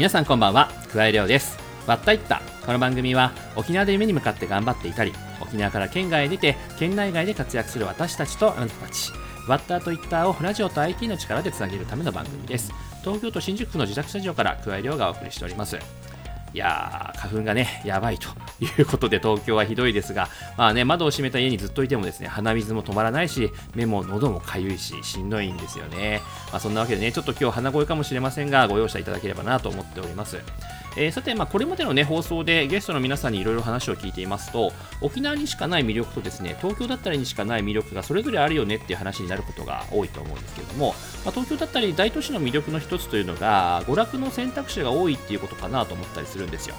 皆さんこんばんは。桑井亮です。わったいった。この番組は沖縄で夢に向かって頑張っていたり沖縄から県外へ出て県内外で活躍する私たちとあなたたち。ワッターとイッターをラジオと IT の力でつなげるための番組です。東京都新宿区の自宅スタジオから桑井亮がお送りしております。いやー、花粉がね、やばいと。いうことで、東京はひどいですが、まあね、窓を閉めた家にずっといてもですね、鼻水も止まらないし、目も喉もかゆいし、しんどいんですよね。まあ、そんなわけでね、ちょっと今日鼻声かもしれませんが、ご容赦いただければなと思っております。えー、さて、まあ、これまでの、ね、放送でゲストの皆さんにいろいろ話を聞いていますと沖縄にしかない魅力とですね東京だったりにしかない魅力がそれぞれあるよねっていう話になることが多いと思うんですけれども、まあ、東京だったり大都市の魅力の一つというのが娯楽の選択肢が多いっていうことかなと思ったりするんですよ。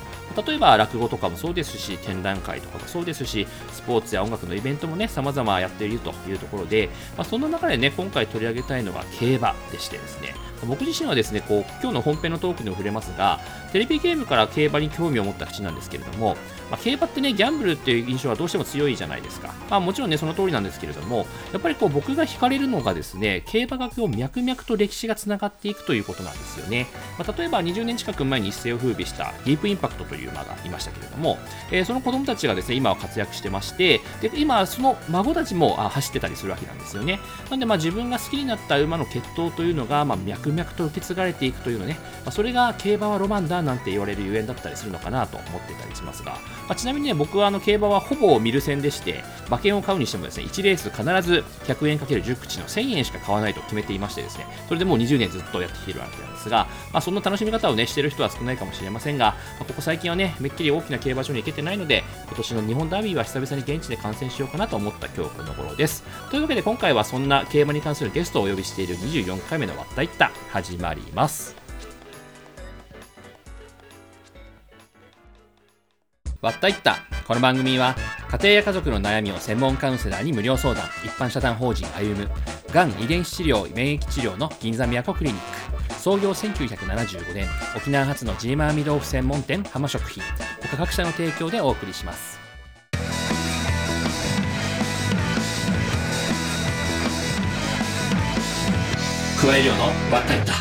例えば落語とかもそうですし展覧会とかもそうですしスポーツや音楽のイベントもね様々やっているというところで、まあ、その中でね今回取り上げたいのが競馬でしてですね。僕自身はですねこう今日の本編のトークにも触れますがテレビゲームから競馬に興味を持った口なんですけれども、まあ、競馬ってねギャンブルっていう印象はどうしても強いじゃないですか、まあ、もちろんねその通りなんですけれどもやっぱりこう僕が惹かれるのがですね競馬学を脈々と歴史がつながっていくということなんですよね、まあ、例えば20年近く前に一世を風靡したディープインパクトという馬がいましたけれども、えー、その子供たちがですね今は活躍してましてで今その孫たちも走ってたりするわけなんですよね。なんでまあ自分が好きになった馬の血統というのがまあ脈々と受け継がれていくというのね、まあ、それが競馬はロマンだなんて言われるゆえんだったりするのかなと思ってたりしますが、まあ、ちなみにね僕はあの競馬はほぼ見る線でして馬券を買うにしてもですね1レース必ず100円かける10口の1000円しか買わないと決めていましてですねそれでもう20年ずっとやってきているわけなんですが、まあ、そんな楽しみ方をねしてる人は少ないかもしれませんが、まあ、ここ最近はねめっきり大きな競馬場に行けてないので今年の日本ダービーは久々に現地で観戦しようかなと思った今日この頃です。というわけで今回はそんな競馬に関するゲストをお呼びしている24回目のわったいった始まります。わったいった。この番組は家庭や家族の悩みを専門カウンセラーに無料相談。一般社団法人歩む。がん遺伝子治療免疫治療の銀座都クリニック。創業1975年沖縄発のジーマーミ豆腐専門店浜食品。他各社の提供でお送りします。桑江亮のわったいった。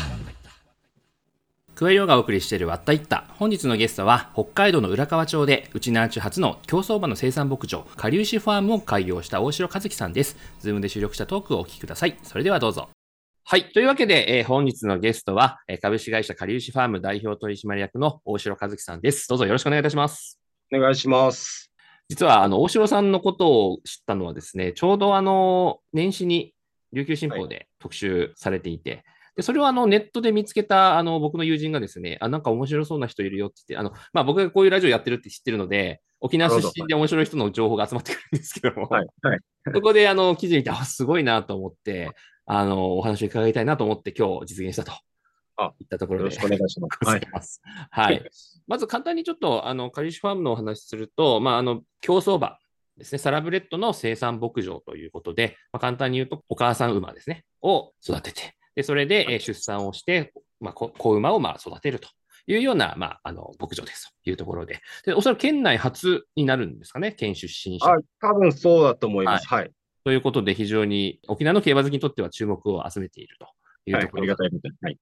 桑江亮がお送りしているわったいった。本日のゲストは北海道の浦河町でウチナーンチュ初の競走馬の生産牧場かりゆしファームを開業した大城一樹さんです。ズームで収録したトークをお聞きください。それではどうぞはい。というわけで、えー、本日のゲストは、えー、株式会社かりゆしファーム代表取締役の大城一樹さんです。どうぞよろしくお願いいたします。お願いします。実は、あの、大城さんのことを知ったのはですね、ちょうどあの、年始に琉球新報で特集されていて、はいで、それをあのネットで見つけたあの僕の友人がですね、あ、なんか面白そうな人いるよって言って、あの、まあ僕がこういうラジオやってるって知ってるので、沖縄出身で面白い人の情報が集まってくるんですけども、はいはい、そこであの記事見て、あ、すごいなと思って、あの、お話を伺いたいなと思って今日実現したと。あ、いったところで。よろしくお願いし ます。はい。はい。まず簡単にちょっと、あの、カリシュファームのお話すると、まあ、あの、競走馬ですね、サラブレッドの生産牧場ということで、まあ、簡単に言うと、お母さん馬ですね、を育てて、で、それで、え出産をして、まあ、子馬をまあ育てるというような、まあ、あの、牧場ですというところで。で、おそらく県内初になるんですかね、県出身者。あ、多分そうだと思います。はい。はい、ということで、非常に沖縄の競馬好きにとっては注目を集めているというところ、はい、ありがたいことはい。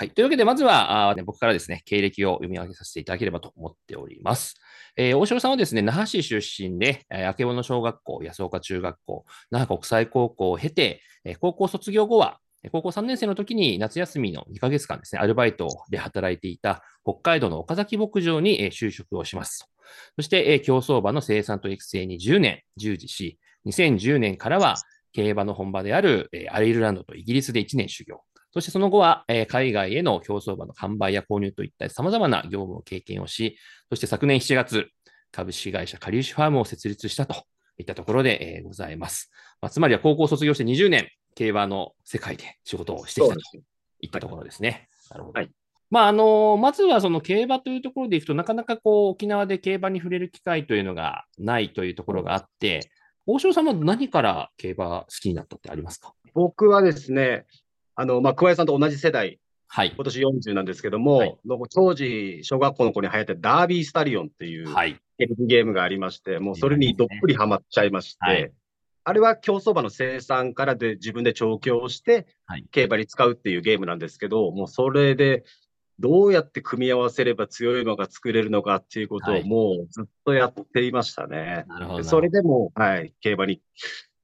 はい。というわけで、まずは、あ僕からですね、経歴を読み上げさせていただければと思っております。えー、大城さんはですね、那覇市出身で、えー、明け小小学校、安岡中学校、那覇国際高校を経て、えー、高校卒業後は、高校3年生の時に夏休みの2ヶ月間ですね、アルバイトで働いていた北海道の岡崎牧場に就職をします。そして、競走馬の生産と育成に10年従事し、2010年からは競馬の本場であるアイルランドとイギリスで1年修行。そしてその後は海外への競走馬の販売や購入といった様々な業務を経験をし、そして昨年7月、株式会社カリウシファームを設立したといったところでございます。まあ、つまりは高校卒業して20年、競馬の世界で仕事をしてきたといったところですね。はい、なるほど。はいまあ、あの、まずはその競馬というところでいくと、なかなかこう、沖縄で競馬に触れる機会というのがないというところがあって、大城さんは何から競馬好きになったってありますか？僕はですね、あの、まあ、桑井さんと同じ世代、はい、今年40なんですけども、はい、当時、小学校の頃に流行ってダービースタリオンっていう、はい、ゲームがありまして、もうそれにどっぷりハマっちゃいまして、はい、あれは競走馬の生産からで自分で調教して、競馬に使うっていうゲームなんですけど、もうそれで、どうやって組み合わせれば強い馬が作れるのかっていうことをもうずっとやっていましたね。なるほど。それでも、はい、競馬に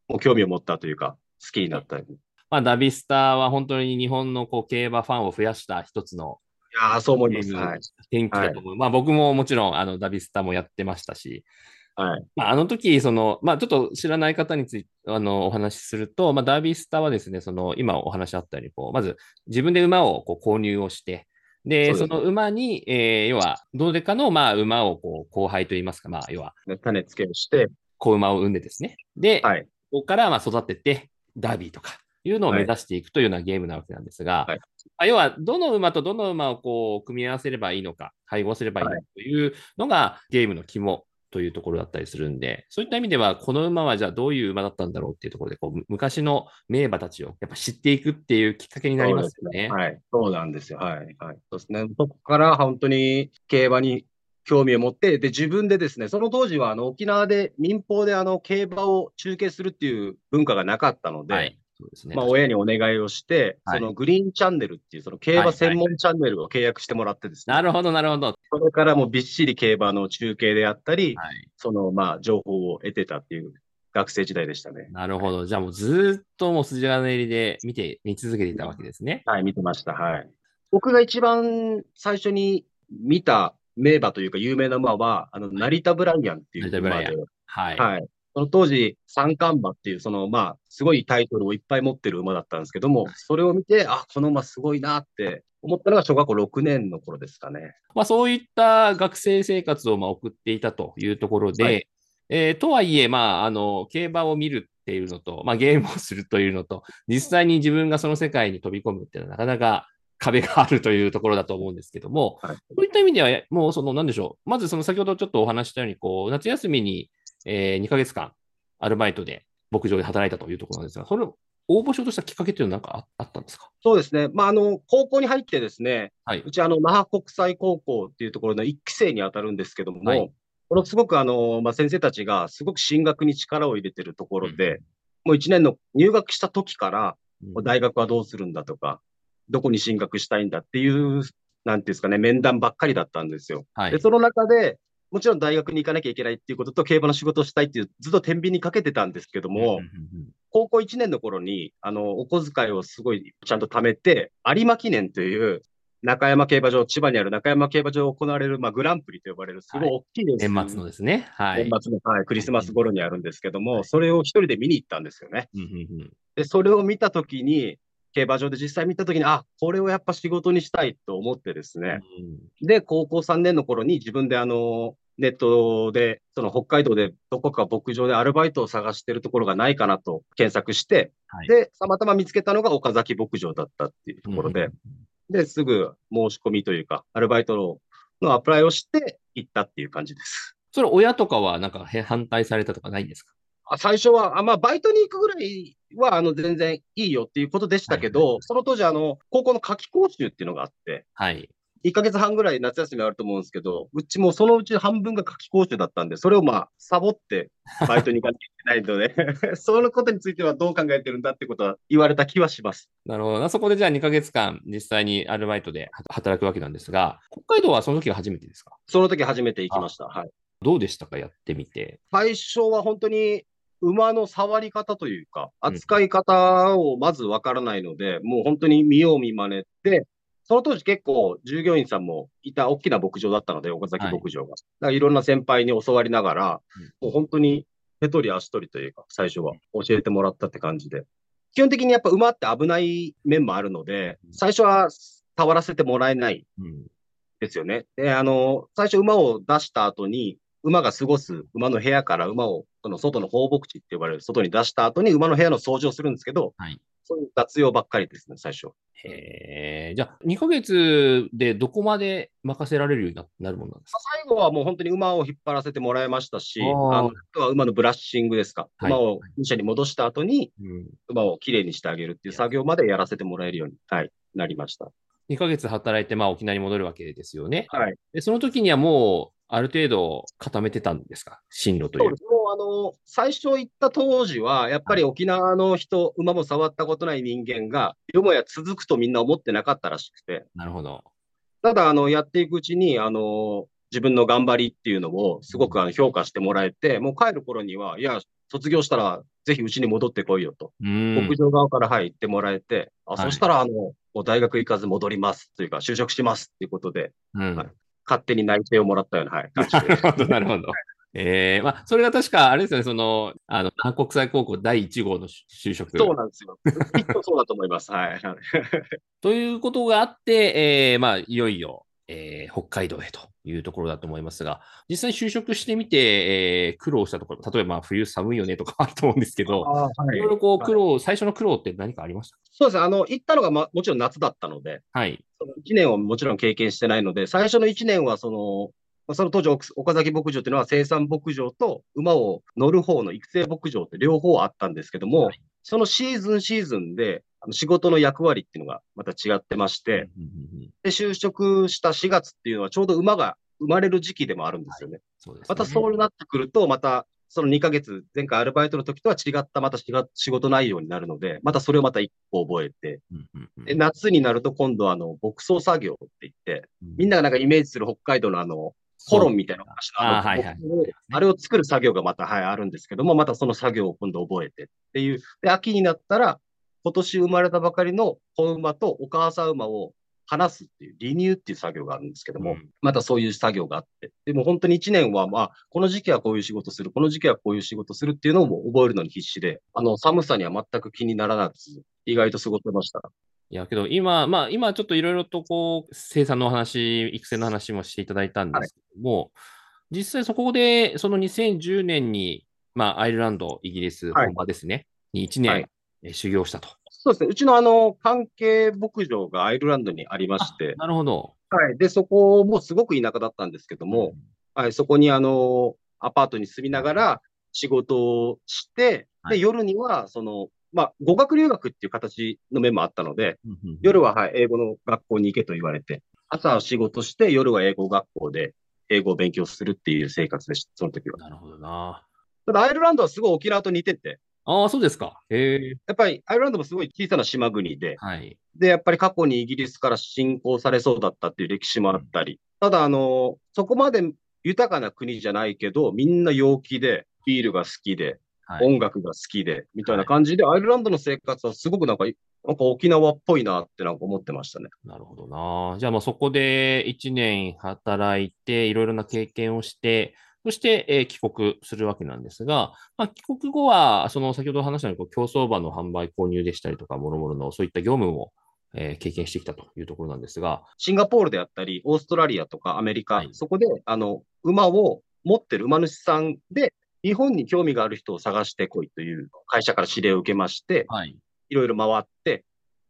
もう興味を持ったというか、好きになったり。まあ、ダビスタは本当に日本のこう競馬ファンを増やした一つのいやそう思います。はい。天気だと思う。はい、まあ僕ももちろんあのダビスタもやってましたし、はい。まあ、あの時、その、まあ、ちょっと知らない方について、あの、お話しすると、まあ、ダービースターはですね、その、今お話あったように、こう、まず、自分で馬をこう購入をして、で、その馬に、えー、要は、どうでかの、まあ、馬を、こう、後輩といいますか、まあ、要は、種付けをして、子馬を産んでですね。で、はい、ここから、まあ、育てて、ダービーとか、いうのを目指していくというようなゲームなわけなんですが、はい、要は、どの馬とどの馬をこう組み合わせればいいのか、配合すればいいのかというのがゲームの肝というところだったりするんで、そういった意味では、この馬はじゃあどういう馬だったんだろうっていうところで、こう昔の名馬たちをやっぱ知っていくっていうきっかけになりますよね。ねはい、そうなんですよ。はい。はい、そうですね。そこから本当に競馬に興味を持って、で、自分でですね、その当時はあの沖縄で民放であの競馬を中継するっていう文化がなかったので、はいそうですね。まあ、親にお願いをして、はい、そのグリーンチャンネルっていう、その競馬専門チャンネルを契約してもらってですね。なるほど、なるほど。それからもびっしり競馬の中継であったり、はい、その、まあ、情報を得てたっていう学生時代でしたね。なるほど。じゃあもうずっともう筋金入りで見て、見続けていたわけですね。はい、見てました。はい。僕が一番最初に見た名馬というか有名な馬は、あの、成田ブライアンっていう馬で、はい。はい。その当時、三冠馬っていう、そのまあ、すごいタイトルをいっぱい持ってる馬だったんですけども、それを見て、あ、この馬すごいなって思ったのが小学校6年の頃ですかね。まあ、そういった学生生活をまあ送っていたというところで、はい、えー、とはいえ、まあ、あの、競馬を見るっていうのと、まあ、ゲームをするというのと、実際に自分がその世界に飛び込むっていうのはなかなか壁があるというところだと思うんですけども、はい、そういった意味では、もうその、なんでしょう、まずその先ほどちょっとお話したように、こう、夏休みにえー、2ヶ月間、アルバイトで牧場で働いたというところなんですが、それを応募しようとしたきっかけというのは何かあったんですか？そうですね。まあ、あの、高校に入ってですね、はい、うち、あの、那覇国際高校っていうところの1期生に当たるんですけども、はい、このすごく、あの、まあ、先生たちがすごく進学に力を入れてるところで、うん、もう1年の入学した時から、うん、大学はどうするんだとか、どこに進学したいんだっていう、なんていうんですかね、面談ばっかりだったんですよ。はい、で、その中で、もちろん大学に行かなきゃいけないっていうことと、競馬の仕事をしたいっていう、ずっと天秤にかけてたんですけども、高校1年の頃に、あの、お小遣いをすごいちゃんと貯めて、有馬記念という、中山競馬場、千葉にある中山競馬場行われる、まあ、グランプリと呼ばれる、すごい大きいです、はい、年末のですね。はい。年末の、はい、クリスマス頃にあるんですけども、はい、それを一人で見に行ったんですよね。で、それを見たときに、競馬場で実際見たときに、あ、これをやっぱ仕事にしたいと思ってですね。うん、で、高校3年の頃に自分であの、ネットで、その北海道でどこか牧場でアルバイトを探してるところがないかなと検索して、はい、で、たまたま見つけたのが岡崎牧場だったっていうところで、うん、で、すぐ申し込みというか、アルバイトのアプライをして行ったっていう感じです。それ親とかはなんか反対されたとかないんですか？あ最初は、あまあ、バイトに行くぐらいは、あの、全然いいよっていうことでしたけど、はいはい、その当時、あの、高校の夏季講習っていうのがあって、はい。1ヶ月半ぐらい夏休みあると思うんですけど、うちもそのうち半分が夏季講習だったんで、それをまあ、サボってバイトに行かなきゃいけないので そのことについてはどう考えてるんだってことは言われた気はします。なるほど。そこでじゃあ2ヶ月間、実際にアルバイトで働くわけなんですが、北海道はその時が初めてですか？その時初めて行きました。はい。どうでしたか、やってみて。最初は本当に馬の触り方というか、扱い方をまずわからないので、うん、もう本当に見よう見まねで、その当時結構従業員さんもいた大きな牧場だったので、岡崎牧場が。はい、だからいろんな先輩に教わりながら、もう本当に手取り足取りというか、最初は教えてもらったって感じで。基本的にやっぱ馬って危ない面もあるので、最初は触らせてもらえないですよね。で、あの、最初馬を出した後に、馬が過ごす馬の部屋から馬をその外の放牧地って呼ばれる外に出した後に馬の部屋の掃除をするんですけど、はい、そういう雑用ばっかりですね、最初。へえ。じゃあ、2ヶ月でどこまで任せられるようになるものなんですか？最後はもう本当に馬を引っ張らせてもらいましたし、あのあとは馬のブラッシングですか。はい、馬を二車に戻した後に、馬をきれいにしてあげるっていう作業までやらせてもらえるように、はい、なりました。2ヶ月働いて、まあ、沖縄に戻るわけですよね。はい。で、その時にはもう、ある程度固めてたんですか、進路という。そうもうあの最初行った当時は、やっぱり沖縄の人、はい、馬も触ったことない人間が、よもや続くとみんな思ってなかったらしくて。なるほど。ただ、あの、やっていくうちに、あの、自分の頑張りっていうのをすごくあの評価してもらえて、もう帰る頃には、いや、卒業したらぜひうちに戻ってこいよと、牧場側からはい言ってもらえて、あ、そしたらあの、大学行かず戻りますというか、就職しますっていうことで、うん、はい、勝手に内定をもらったような、はい、なるほど、なるほど。ええー、まあ、それが確か、あれですよね、その、あの、韓国際高校第1号の就職。そうなんですよ。きっとそうだと思います。はい。ということがあって、えー、まあ、いよいよ、えー、北海道へというところだと思いますが、実際就職してみて、えー、苦労したところ、例えば冬寒いよねとかあると思うんですけど、はい、いろいろこう苦労、はい、最初の苦労って何かありました？そうですね、あの、行ったのが、ま、もちろん夏だったので、はい。その1年はもちろん経験してないので、最初の1年はその、その当時、岡崎牧場っていうのは生産牧場と馬を乗る方の育成牧場って両方あったんですけども、はい、そのシーズンシーズンで仕事の役割っていうのがまた違ってまして、で、就職した4月っていうのはちょうど馬が生まれる時期でもあるんですよね。はい、ね。またそうなってくると、またその2ヶ月、前回アルバイトの時とは違ったまた仕事内容になるので、またそれをまた一個覚えて、で夏になると今度あの、牧草作業って言って、みんながなんかイメージする北海道のあの、コロンみたいなあはいはい、あれを作る作業がまた、はい、あるんですけども、またその作業を今度覚えてっていう。で、秋になったら、今年生まれたばかりの子馬とお母さん馬を離すっていう、離乳っていう作業があるんですけども、うん、またそういう作業があって、でも本当に1年は、まあ、この時期はこういう仕事する、この時期はこういう仕事するっていうのを覚えるのに必死で、あの、寒さには全く気にならなく、意外と過ごせました。いやけど今、まあ今ちょっといろいろとこう生産の話、育成の話もしていただいたんですけども、はい、実際そこでその2010年に、まあアイルランド、イギリス本場ですね、はい、に1年、はい、修行したと。そうですね。うちのあの関係牧場がアイルランドにありまして。なるほど。はい。で、そこもすごく田舎だったんですけども、うん、はい、そこにあの、アパートに住みながら仕事をして、で、夜にはその、まあ、語学留学っていう形の面もあったので、夜は、はい、英語の学校に行けと言われて、朝は仕事して、夜は英語学校で英語を勉強するっていう生活でした、その時は。なるほどな。ただ、アイルランドはすごい沖縄と似てて。ああ、そうですか。へえ。やっぱり、アイルランドもすごい小さな島国で、はい。で、やっぱり過去にイギリスから侵攻されそうだったっていう歴史もあったり、うん、ただ、あの、そこまで豊かな国じゃないけど、みんな陽気で、ビールが好きで、はい、音楽が好きで、みたいな感じで、アイルランドの生活はすごくなんか、なんか沖縄っぽいなってなんか思ってましたね。なるほどな。じゃあまあそこで1年働いて、いろいろな経験をして、そして、えー、帰国するわけなんですが、まあ、帰国後は、その先ほど話したように競走馬の販売、購入でしたりとか、もろもろのそういった業務も、えー、経験してきたというところなんですが。シンガポールであったり、オーストラリアとかアメリカ、はい、そこであの馬を持ってる馬主さんで日本に興味がある人を探してこいという会社から指令を受けまして、はい、いろいろ回って、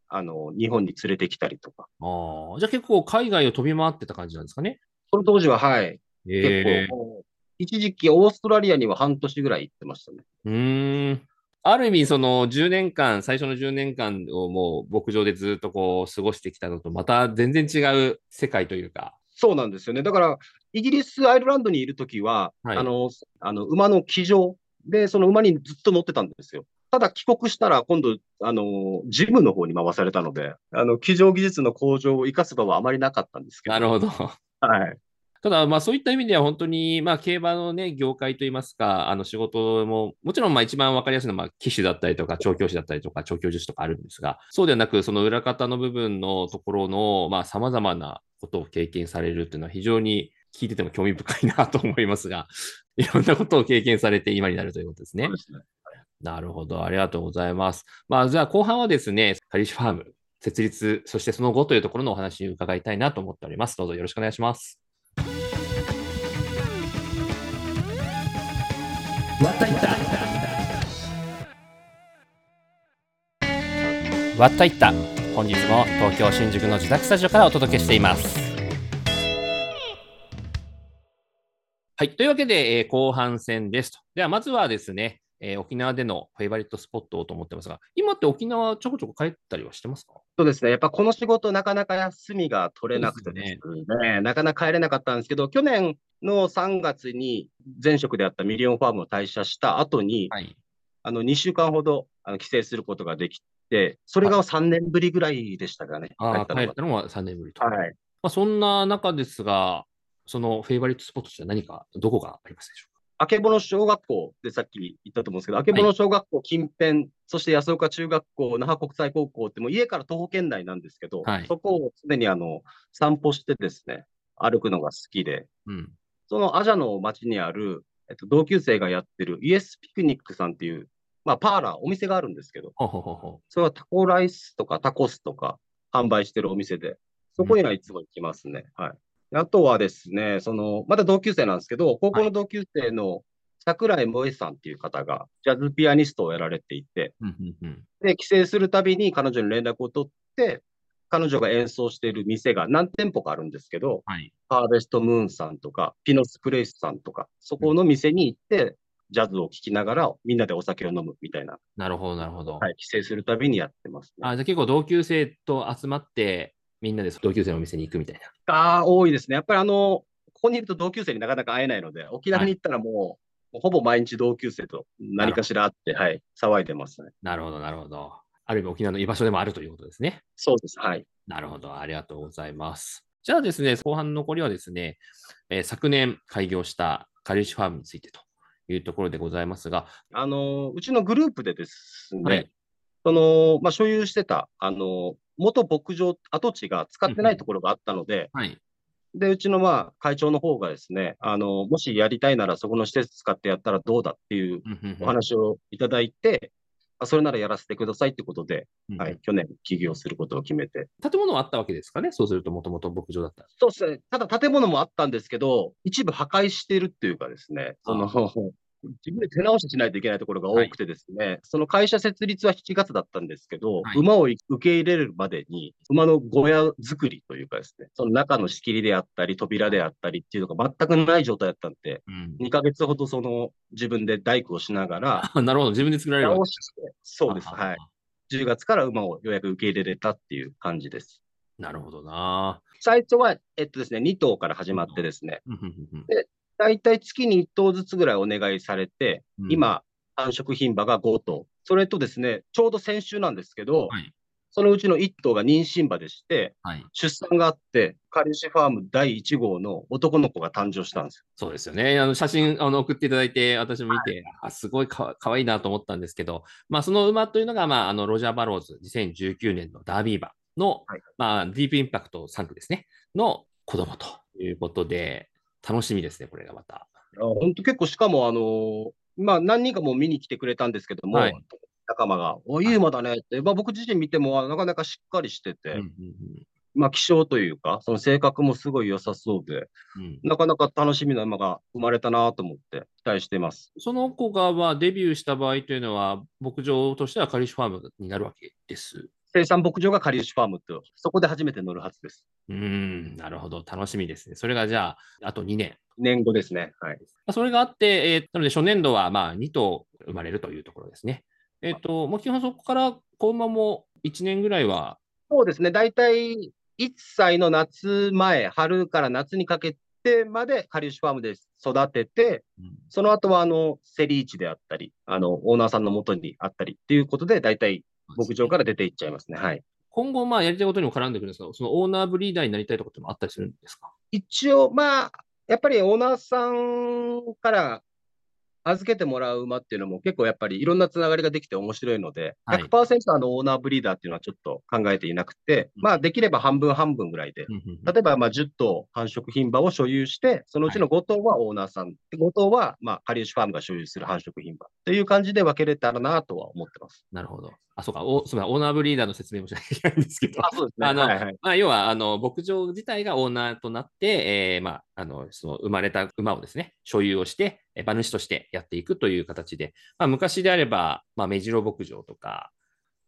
あの、日本に連れてきたりとか。ああ、じゃあ結構海外を飛び回ってた感じなんですかね？その当時は、はい。えー、結構、一時期オーストラリアには半年ぐらい行ってましたね。うん。ある意味、その10年間、最初の10年間をもう牧場でずっとこう過ごしてきたのと、また全然違う世界というか。そうなんですよね。だから、イギリス、アイルランドにいるときは、はい、あの、あの、馬の騎乗で、その馬にずっと乗ってたんですよ。ただ帰国したら、今度、あの、ジムの方に回されたので、あの、騎乗技術の向上を生かす場はあまりなかったんですけど。なるほど。はい。ただ、まあそういった意味では本当に、まあ競馬のね、業界といいますか、あの仕事も、もちろんまあ一番わかりやすいのは、まあ騎手だったりとか、調教師だったりとか、調教術とかあるんですが、そうではなく、その裏方の部分のところの、まあ様々なことを経験されるっていうのは非常に聞いてても興味深いなと思いますが、いろんなことを経験されて今になるということですね。なるほど。ありがとうございます。まあ、じゃあ後半はですね、カリッシュファーム設立、そしてその後というところのお話を伺いたいなと思っております。どうぞよろしくお願いします。わったいった本日も東京新宿の自宅スタジオからお届けしていますはい。というわけで、えー、後半戦ですと。では、まずはですね、えー、沖縄でのフェイバリットスポットをと思ってますが、今って沖縄ちょこちょこ帰ったりはしてますか？そうですね。やっぱこの仕事、なかなか休みが取れなくてですね、ねなかなか帰れなかったんですけど、去年の3月に前職であったミリオンファームを退社した後に、はい、あの2週間ほどあの帰省することができて、それが3年ぶりぐらいでしたかね。ああ、帰ったのは3年ぶりと。はい。まあ、そんな中ですが、そのフェイバリットスポットとしては何か、どこがありますでしょうか？あけぼの小学校でさっき言ったと思うんですけど、あけぼの小学校近辺、はい、そして安岡中学校、那覇国際高校ってもう家から徒歩圏内なんですけど、はい、そこを常にあの散歩してですね、歩くのが好きで、うん、そのアジャの町にある、えっと、同級生がやってるイエスピクニックさんっていう、まあ、パーラー、お店があるんですけど、ほほほそれはタコライスとかタコスとか販売してるお店で、そこにはいつも行きますね。うん、はい。あとはですね、その、まだ同級生なんですけど、高校の同級生の桜井萌さんっていう方が、ジャズピアニストをやられていて、で、帰省するたびに彼女に連絡を取って、彼女が演奏している店が何店舗かあるんですけど、はい、ハーベストムーンさんとか、ピノスプレイスさんとか、そこの店に行って、ジャズを聴きながら、みんなでお酒を飲むみたいな。なるほど、なるほど。はい、帰省するたびにやってます、ね、あじゃあ結構同級生と集まって、みんなで同級生のお店に行くみたいな。ああ、多いですね。やっぱりあの、ここにいると同級生になかなか会えないので、沖縄に行ったらもう、はい、ほぼ毎日同級生と何かしらあって、はい、騒いでますね。なるほど、なるほど。ある意味沖縄の居場所でもあるということですね。そうです。はい。なるほど。ありがとうございます。じゃあですね、後半の残りはですね、えー、昨年開業したカリッシュファームについてというところでございますが。あの、うちのグループでですね、はい、その、まあ、所有してた、あの、元牧場跡地が使ってないところがあったので、はい、で、うちのまあ会長の方がですね、あの、もしやりたいならそこの施設使ってやったらどうだっていうお話をいただいて、それならやらせてくださいってことで、うん、はい、去年起業することを決めて。建物はあったわけですかね？そうするともともと牧場だったそうですね。ただ建物もあったんですけど、一部破壊してるっていうかですね、その、自分で手直ししないといけないところが多くてですね、はい、その会社設立は7月だったんですけど、はい、馬を受け入れるまでに、馬の小屋作りというかですね、その中の仕切りであったり、扉であったりっていうのが全くない状態だったんで、うん、2ヶ月ほどその自分で大工をしながら、なるほど、自分で作られる直して、そうです、はい。10月から馬をようやく受け入れれたっていう感じです。なるほどな。最初は、えっとですね、2頭から始まってですね、で大体月に1頭ずつぐらいお願いされて、うん、今、繁殖牝馬が5頭。それとですね、ちょうど先週なんですけど、はい、そのうちの1頭が妊娠馬でして、はい、出産があって、カリシファーム第1号の男の子が誕生したんですよ。そうですよね。あの写真あの送っていただいて、私も見て、はい、あすごいかかわいいなと思ったんですけど、まあ、その馬というのが、まあ、あのロジャー・バローズ2019年のダービー馬の、はい、まあ、ディープインパクト3区ですね、の子供ということで、楽しみですね、これがまた。本当結構、しかも、あのまあ、何人かも見に来てくれたんですけども、はい、仲間が、お、いい馬だねって、まあ、僕自身見ても、なかなかしっかりしてて、うんうんうん、まあ、希少というか、その性格もすごい良さそうで、うん、なかなか楽しみな馬が生まれたなと思って期待してます。その子が、まあ、デビューした場合というのは、牧場としてはカリッシュファームになるわけです。生産牧場がカリッシュファームと、そこで初めて乗るはずです。うん、なるほど。楽しみですね。それがじゃあ、あと2年。年後ですね。はい。それがあって、えー、なので初年度はまあ2頭生まれるというところですね。えっ、ー、と、もう基本そこから子馬も1年ぐらいは？そうですね。大体1歳の夏前、春から夏にかけてまでカリッシュファームで育てて、うん、その後はあのセリーチであったり、あのオーナーさんのもとにあったりっていうことで、大体牧場から出ていっちゃいますね。はい。今後、まあ、やりたいことにも絡んでくるんですが、そのオーナーブリーダーになりたいところってもあったりするんですか？一応、まあ、やっぱりオーナーさんから預けてもらう馬っていうのも結構やっぱりいろんなつながりができて面白いので、はい、100%あのオーナーブリーダーっていうのはちょっと考えていなくて、まあできれば半分半分ぐらいで、例えばまあ10頭繁殖牝馬を所有して、そのうちの5頭はオーナーさん、はい、5頭はまあカリウシファームが所有する繁殖牝馬という感じで分けれたらなとは思ってます。なるほど。あ、そうか、おすみません、オーナーブリーダーの説明もしなきゃいけないんですけど、あそうですね。あの、はいはい、まあ、要は、あの、牧場自体がオーナーとなって、えー、まあ、あの、その生まれた馬をですね、所有をして、馬主としてやっていくという形で、まあ、昔であれば、まあ、目白牧場とか、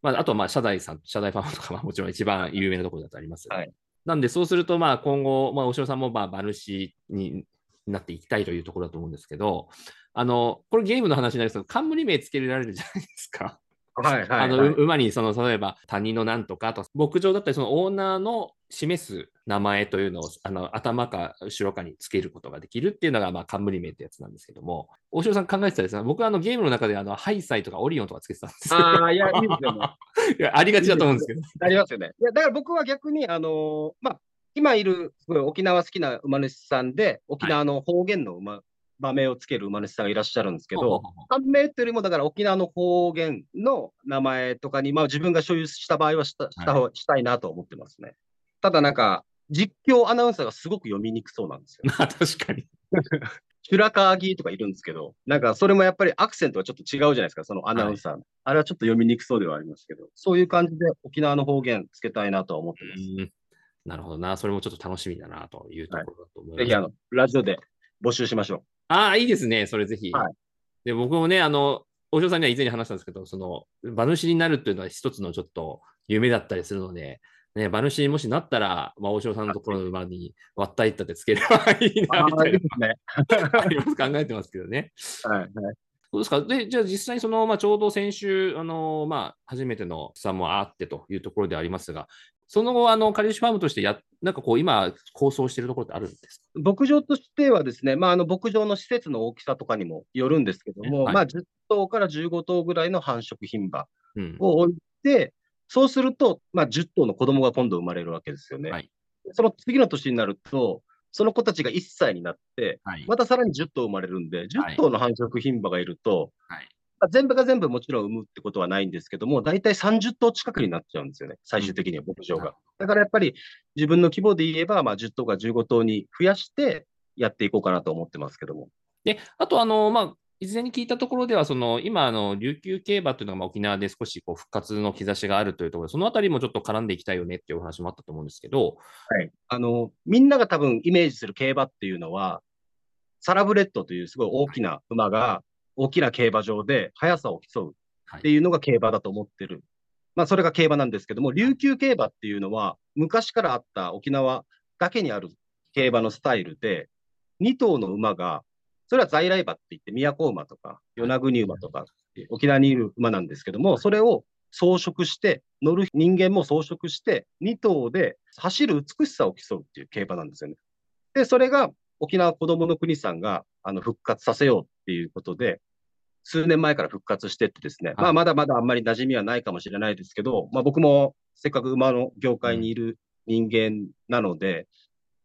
まあ、あとは、まあ、社大さん、社大ファームとか、まあ、もちろん一番有名なところだとあります。はい。なんで、そうすると、まあ、今後、まあ、お城さんも、まあ、馬主になっていきたいというところだと思うんですけど、あの、これゲームの話になりますけど、冠名つけられるじゃないですか。はいはい、はい、あの馬にその例えば谷のなんとかと牧場だったりそのオーナーの示す名前というのをあの頭か後ろかにつけることができるっていうのが、まあ、冠名ってやつなんですけども、大城さん考えてたですね、僕はあのゲームの中であのハイサイとかオリオンとかつけてたんですああ、いや、いいですよね。いやありがちだと思うんですけど。ありますよね。いやだから僕は逆に、あのー、まあ、今いる、すごい沖縄好きな馬主さんで、沖縄の方言の馬、場名をつける馬主さんがいらっしゃるんですけど、判明というよりも、だから沖縄の方言の名前とかに、まあ自分が所有した場合はしたした,、はい、したいなと思ってますね。ただなんか、実況アナウンサーがすごく読みにくそうなんですよ。ま あ確かに。シュラカーギとかいるんですけど、なんかそれもやっぱりアクセントはちょっと違うじゃないですか、そのアナウンサー、はい、あれはちょっと読みにくそうではありますけど、そういう感じで沖縄の方言つけたいなとは思ってます。なるほどな、それもちょっと楽しみだなというところだと思います。はい、ぜひあの、ラジオで募集しましょう。ああ、いいですね、それぜひ。はい、で僕もね、あの、大城さんには以前に話したんですけど、その、馬主になるっていうのは一つのちょっと夢だったりするので、ね、馬主にもしなったら、まあ、大城さんのところの馬に割ったいったってつければいいなみたいな、ね、考えてますけどね。はい、はいそうですか。で、じゃあ実際その、まあ、ちょうど先週、あのまあ、初めての差もあってというところでありますが、その後、あの、カリシファームとしてや、なんかこう、今、構想しているところってあるんですか？牧場としてはですね、まあ、あの、牧場の施設の大きさとかにもよるんですけども、はい、まあ、10頭から15頭ぐらいの繁殖牝馬を置いて、うん、そうすると、まあ、10頭の子供が今度生まれるわけですよね。はい、その次の年になると、その子たちが1歳になって、はい、またさらに10頭生まれるんで、10頭の繁殖牝馬がいると、はい全部が全部もちろん産むってことはないんですけども、大体30頭近くになっちゃうんですよね、最終的には牧場が。だからやっぱり自分の規模で言えば、まあ、10頭か15頭に増やしてやっていこうかなと思ってますけども。で、あと、あの、まあ、いずれに聞いたところでは、その今、あの琉球競馬というのがまあ沖縄で少しこう復活の兆しがあるというところで、そのあたりもちょっと絡んでいきたいよねっていうお話もあったと思うんですけど、はい、あのみんなが多分イメージする競馬っていうのは、サラブレッドというすごい大きな馬が大きな競馬場で速さを競うっていうのが競馬だと思ってる。まあ、それが競馬なんですけども、琉球競馬っていうのは、昔からあった沖縄だけにある競馬のスタイルで、2頭の馬が、それは在来馬って言って、宮古馬とか、与那国馬とか、沖縄にいる馬なんですけども、それを装飾して、乗る人間も装飾して、2頭で走る美しさを競うっていう競馬なんですよね。で、それが沖縄子どもの国さんがあの復活させようっていうことで、数年前から復活してってですね、はい、まあまだまだあんまり馴染みはないかもしれないですけど、まあ、僕もせっかく馬の業界にいる人間なので、うん、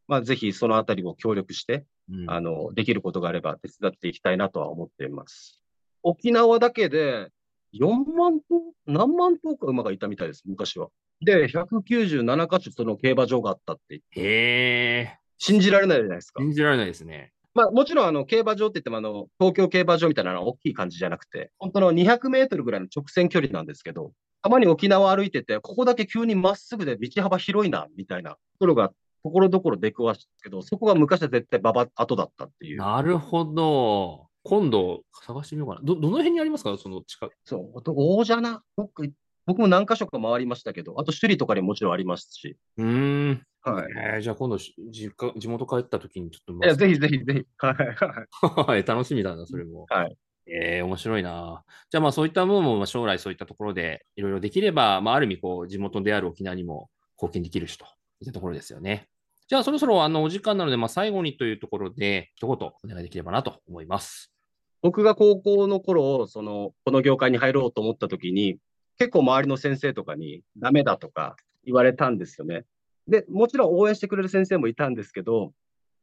まあ、ぜひそのあたりも協力して、うん、あの、できることがあれば手伝っていきたいなとは思っています。沖縄だけで4万頭、何万頭か馬がいたみたいです、昔は。で、197箇所その競馬場があったって言って。へ信じられないじゃないですか。信じられないですね。まあ、もちろんあの競馬場って言ってもあの東京競馬場みたいなのは大きい感じじゃなくて、本当の200メートルぐらいの直線距離なんですけど、たまに沖縄歩いてて、ここだけ急にまっすぐで道幅広いな、みたいなところがところどころ出くわしたけど、そこが昔は絶対馬場跡だったっていう。なるほど。今度探してみようかな。ど、どの辺にありますか？その近く。そう、大じゃな。僕、僕も何箇所か回りましたけど、あと首里とかにもちろんありますし。うん。はい。えー、じゃあ今度実家、地元帰った時にちょっと。いや、ぜひぜひぜひ。はい。はい。楽しみだな、それも。はい。えー、面白いな。じゃあまあそういったものも将来そういったところでいろいろできれば、まあある意味こう地元である沖縄にも貢献できるしといったところですよね。じゃあそろそろあのお時間なので、まあ最後にというところで一言お願いできればなと思います。僕が高校の頃、その、この業界に入ろうと思った時に、結構周りの先生とかにダメだとか言われたんですよね。で、もちろん応援してくれる先生もいたんですけど、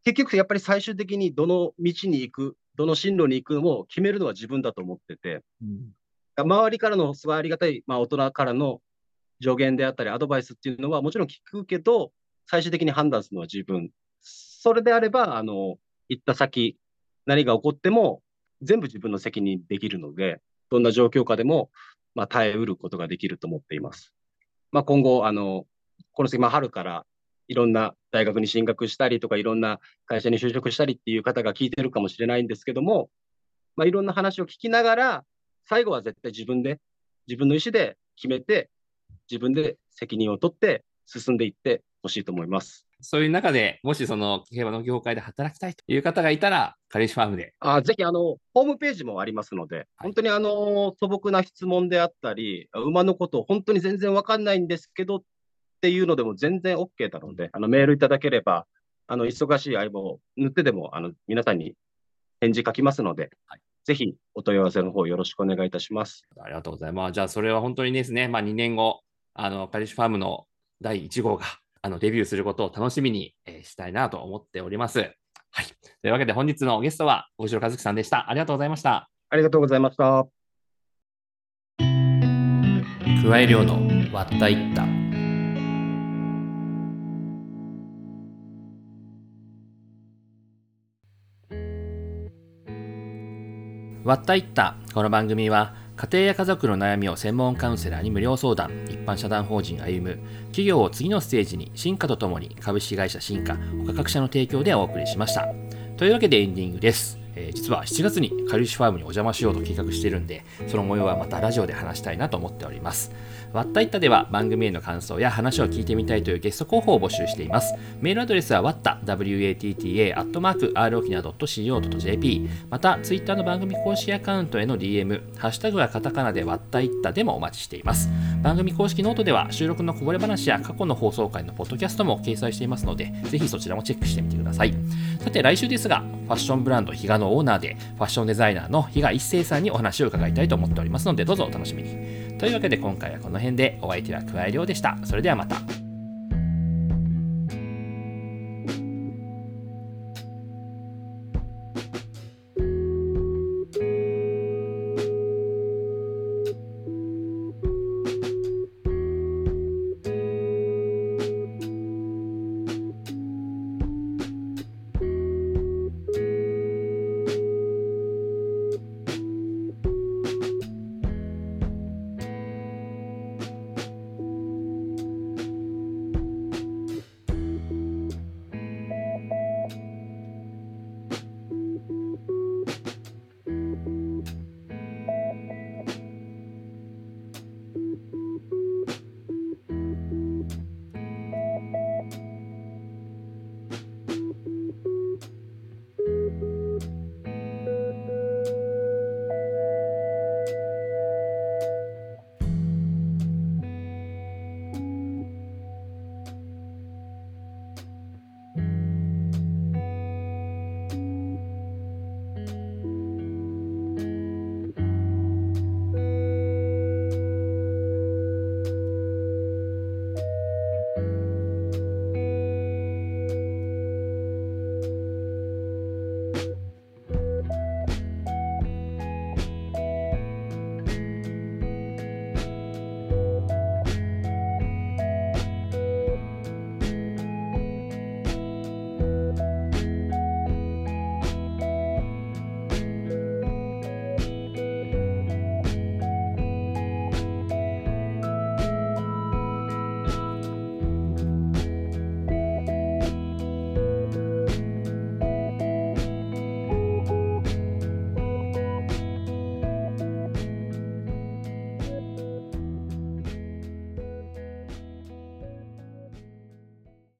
結局やっぱり最終的にどの道に行く、どの進路に行くのも決めるのは自分だと思ってて、うん、周りからのすごいありがたい、まあ、大人からの助言であったりアドバイスっていうのはもちろん聞くけど、最終的に判断するのは自分。それであれば、あの、行った先、何が起こっても全部自分の責任できるので、どんな状況下でも、まあ、耐えうることができると思っています。まあ、今後、あの、この先、まあ、春からいろんな大学に進学したりとか、いろんな会社に就職したりっていう方が聞いてるかもしれないんですけども、まあ、いろんな話を聞きながら、最後は絶対自分で、自分の意思で決めて、自分で責任を取って進んでいってほしいと思います。そういう中でもしその競馬の業界で働きたいという方がいたら、カリシファームで。あぜひあの、ホームページもありますので、はい、本当にあの素朴な質問であったり、馬のことを本当に全然わかんないんですけどっていうのでも全然 OK なので、あのメールいただければ、あの忙しい相棒を塗ってでもあの皆さんに返事書きますので、はい、ぜひお問い合わせの方よろしくお願いいたします。ありがとうございます。じゃあ、それは本当にですね、まあ、2年後、あのカリシファームの第1号があのデビューすることを楽しみに、えー、したいなと思っております。はい。というわけで本日のゲストは大城和樹さんでした。ありがとうございました。ありがとうございました。加え量の割ったいった。割ったいった。この番組は家庭や家族の悩みを専門カウンセラーに無料相談。一般社団法人歩む。企業を次のステージに進化とともに株式会社進化他各社の提供でお送りしました。というわけでエンディングです。えー、実は7月にかりゆしファームにお邪魔しようと計画しているんで、その模様はまたラジオで話したいなと思っております。わったいったでは番組への感想や話を聞いてみたいというゲスト候補を募集しています。メールアドレスはわった、watta、アットマーク、r 沖縄 .co.jp、また、ツイッターの番組公式アカウントへの DM、ハッシュタグはカタカナでわったいったでもお待ちしています。番組公式ノートでは収録のこぼれ話や過去の放送回のポッドキャストも掲載していますので、ぜひそちらもチェックしてみてください。さて来週ですが、ファッションブランドヒガのオーナーで、ファッションデザイナーの比嘉一生さんにお話を伺いたいと思っておりますので、どうぞお楽しみに。というわけで今回はこの辺でお相手は桑井亮でした。それではまた。